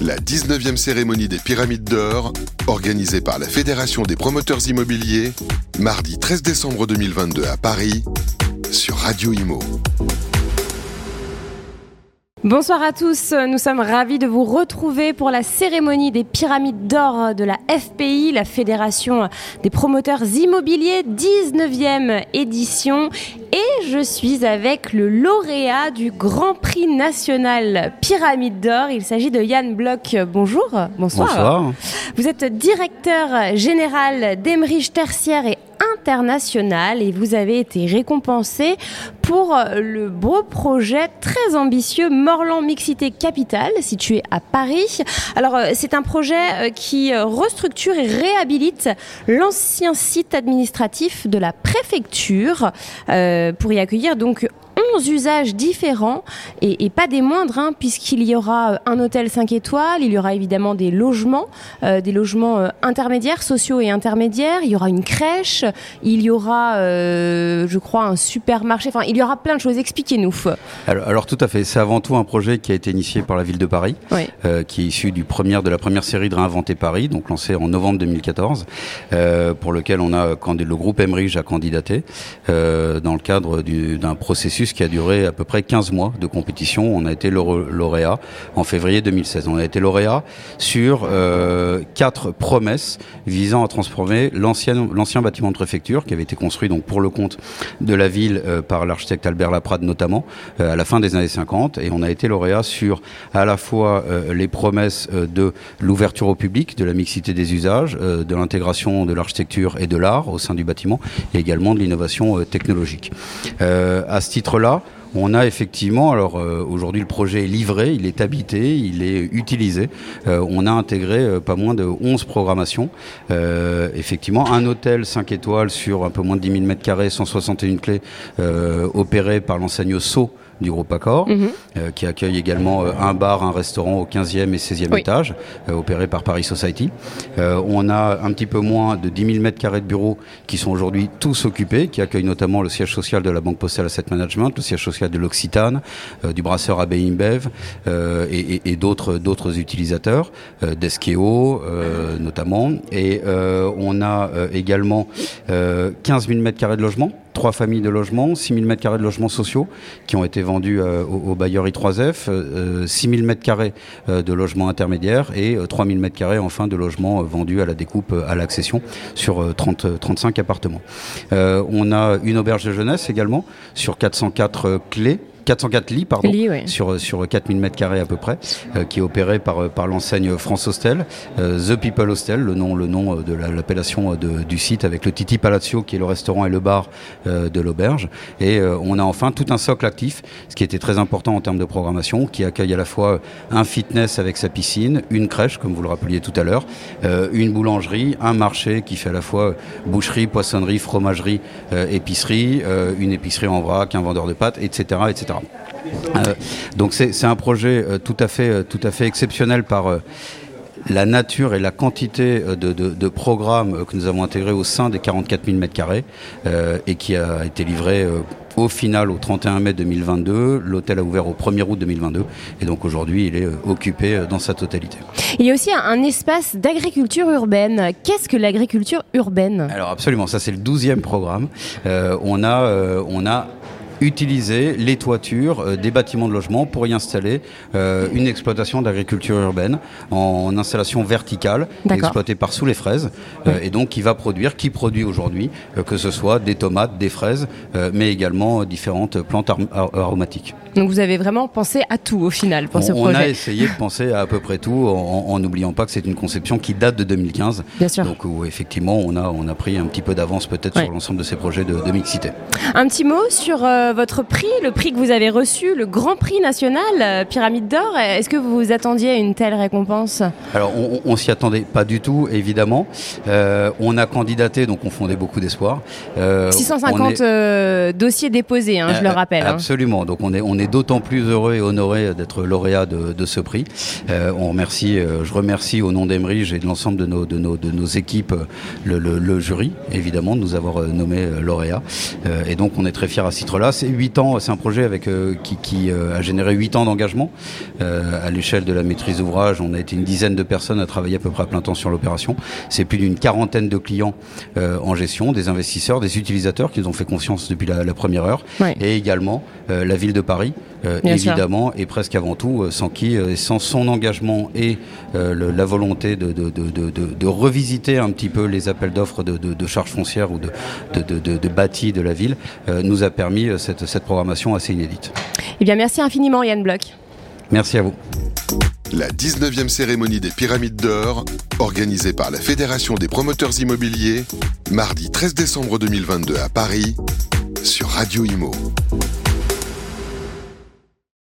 la 19e cérémonie des Pyramides d'Or, organisée par la Fédération des promoteurs immobiliers, mardi 13 décembre 2022 à Paris, sur Radio Imo. Bonsoir à tous, nous sommes ravis de vous retrouver pour la cérémonie des pyramides d'or de la FPI, la Fédération des promoteurs immobiliers, 19e édition. Et je suis avec le lauréat du Grand Prix national Pyramide d'or. Il s'agit de Yann Bloch. Bonjour. Bonsoir. Bonsoir. Vous êtes directeur général d'Emerich Tertiaire et international et vous avez été récompensé pour le beau projet très ambitieux Morland Mixité Capital situé à Paris. Alors euh, c'est un projet euh, qui restructure et réhabilite l'ancien site administratif de la préfecture euh, pour y accueillir donc 11 usages différents et, pas des moindres, hein, puisqu'il y aura euh, un hôtel 5 étoiles, il y aura évidemment des logements, euh, des logements euh, intermédiaires, sociaux et intermédiaires, il y aura une crèche, il y aura, je crois, un supermarché, aura plein de choses. Expliquez-nous. Alors, alors, tout à fait, c'est avant tout un projet qui a été initié par la ville de Paris, qui est issu du premier, de la première série de Réinventer Paris, donc lancé en novembre 2014, pour lequel on a, le groupe Emerich a candidaté dans le cadre d'un processus qui a duré à peu près 15 mois de compétition. On a été lauréat en février 2016. On a été lauréat sur euh, quatre promesses visant à transformer l'ancien l'ancien bâtiment de préfecture qui avait été construit donc pour le compte de la ville euh, par l'architecte Albert Laprade notamment euh, à la fin des années 50 et on a été lauréat sur à la fois euh, les promesses de l'ouverture au public, de la mixité des usages, de l'intégration de l'architecture et de l'art au sein du bâtiment et également de l'innovation technologique. à ce titre-là, on a effectivement, alors euh, aujourd'hui le projet est livré, il est habité, il est utilisé. Euh, on a intégré euh, pas moins de 11 programmations. effectivement, un hôtel 5 étoiles sur un peu moins de 10 000 m2, 161 clés, opéré par l'enseigne SO du groupe Accor, mhm. euh, qui accueille également euh, un bar, un restaurant au 15e et 16e étage, euh, opéré par Paris Society. on a un petit peu moins de 10 000 mètres carrés de bureaux qui sont aujourd'hui tous occupés, qui accueillent notamment le siège social de la Banque Postale Asset Management, le siège social de l'Occitane, du brasseur AB InBev et, et d'autres d'autres utilisateurs, d'Eskeo notamment. Et on a également 15 000 mètres carrés de logement trois familles de logements, 6 000 m2 de logements sociaux qui ont été vendus euh, au, bailleur I3F, euh, 6 000 m2 de logements intermédiaires et 3 000 m2 enfin de logements euh, vendus à la découpe à l'accession sur 30, 35 appartements. on a une auberge de jeunesse également sur 404 clés 404 lits, pardon, sur, sur 4000 mètres carrés à peu près, euh, qui est opéré par, par l'enseigne France Hostel, euh, The People Hostel, le nom, le nom de l'appellation du site, avec le Titi Palazzo, qui est le restaurant et le bar euh, de l'auberge. Et on a enfin tout un socle actif, ce qui était très important en termes de programmation, qui accueille à la fois un fitness avec sa piscine, une crèche, comme vous le rappeliez tout à l'heure, une boulangerie, un marché qui fait à la fois boucherie, poissonnerie, fromagerie, épicerie, une épicerie en vrac, un vendeur de pâtes, etc. etc. Euh, donc c'est un projet euh, tout, à fait, euh, tout à fait exceptionnel par la nature et la quantité de, programmes que nous avons intégrés au sein des 44 000 m2 et qui a été livré au final au 31 mai 2022. L'hôtel a ouvert au 1er août 2022 et donc aujourd'hui il est occupé dans sa totalité. Il y a aussi un espace d'agriculture urbaine. Qu'est-ce que l'agriculture urbaine? Alors absolument, ça c'est le 12e programme. on, a, on a utiliser les toitures euh, des bâtiments de logement pour y installer euh, une exploitation d'agriculture urbaine en, installation verticale exploitée par sous les fraises euh, et donc qui va produire, qui produit aujourd'hui que ce soit des tomates, des fraises, mais également différentes plantes aromatiques. Donc vous avez vraiment pensé à tout au final pour ce projet. On a essayé de penser à à peu près tout en n'oubliant pas que c'est une conception qui date de 2015. Bien sûr. Donc où, effectivement on a, on a pris un petit peu d'avance peut-être sur l'ensemble de ces projets de, de mixité. Un petit mot sur votre prix, le prix que vous avez reçu, le Grand Prix national euh, Pyramide d'Or. Est-ce que vous vous attendiez à une telle récompense Alors, on, s'y attendait pas du tout, évidemment. Euh, on a candidaté, donc on fondait beaucoup d'espoir. 650 euh, dossiers déposés, hein, je le rappelle. Hein. Absolument. Donc, on est, on est d'autant plus heureux et honoré d'être lauréat de, ce prix. on remercie, je remercie au nom d'Emerige et de l'ensemble de nos, de, nos, de nos équipes le, jury, évidemment, de nous avoir nommé lauréat. et donc, on est très fiers à ce titre-là c'est 8 ans, c'est un projet avec, qui, a généré 8 ans d'engagement. à l'échelle de la maîtrise d'ouvrage, on a été une dizaine de personnes à travailler à peu près à plein temps sur l'opération. C'est plus d'une quarantaine de clients en gestion, des investisseurs, des utilisateurs qui nous ont fait confiance depuis la, première heure, et également la ville de Paris, évidemment, et presque avant tout, sans qui, sans son engagement et la volonté de, de, de, de, revisiter un petit peu les appels d'offres de, charges foncières ou de, de, bâtis de la ville, euh, nous a permis euh, cette, cette programmation assez inédite. Eh bien, merci infiniment, Yann Bloch. Merci à vous. La 19e cérémonie des Pyramides d'Or, organisée par la Fédération des promoteurs immobiliers, mardi 13 décembre 2022 à Paris, sur Radio Imo.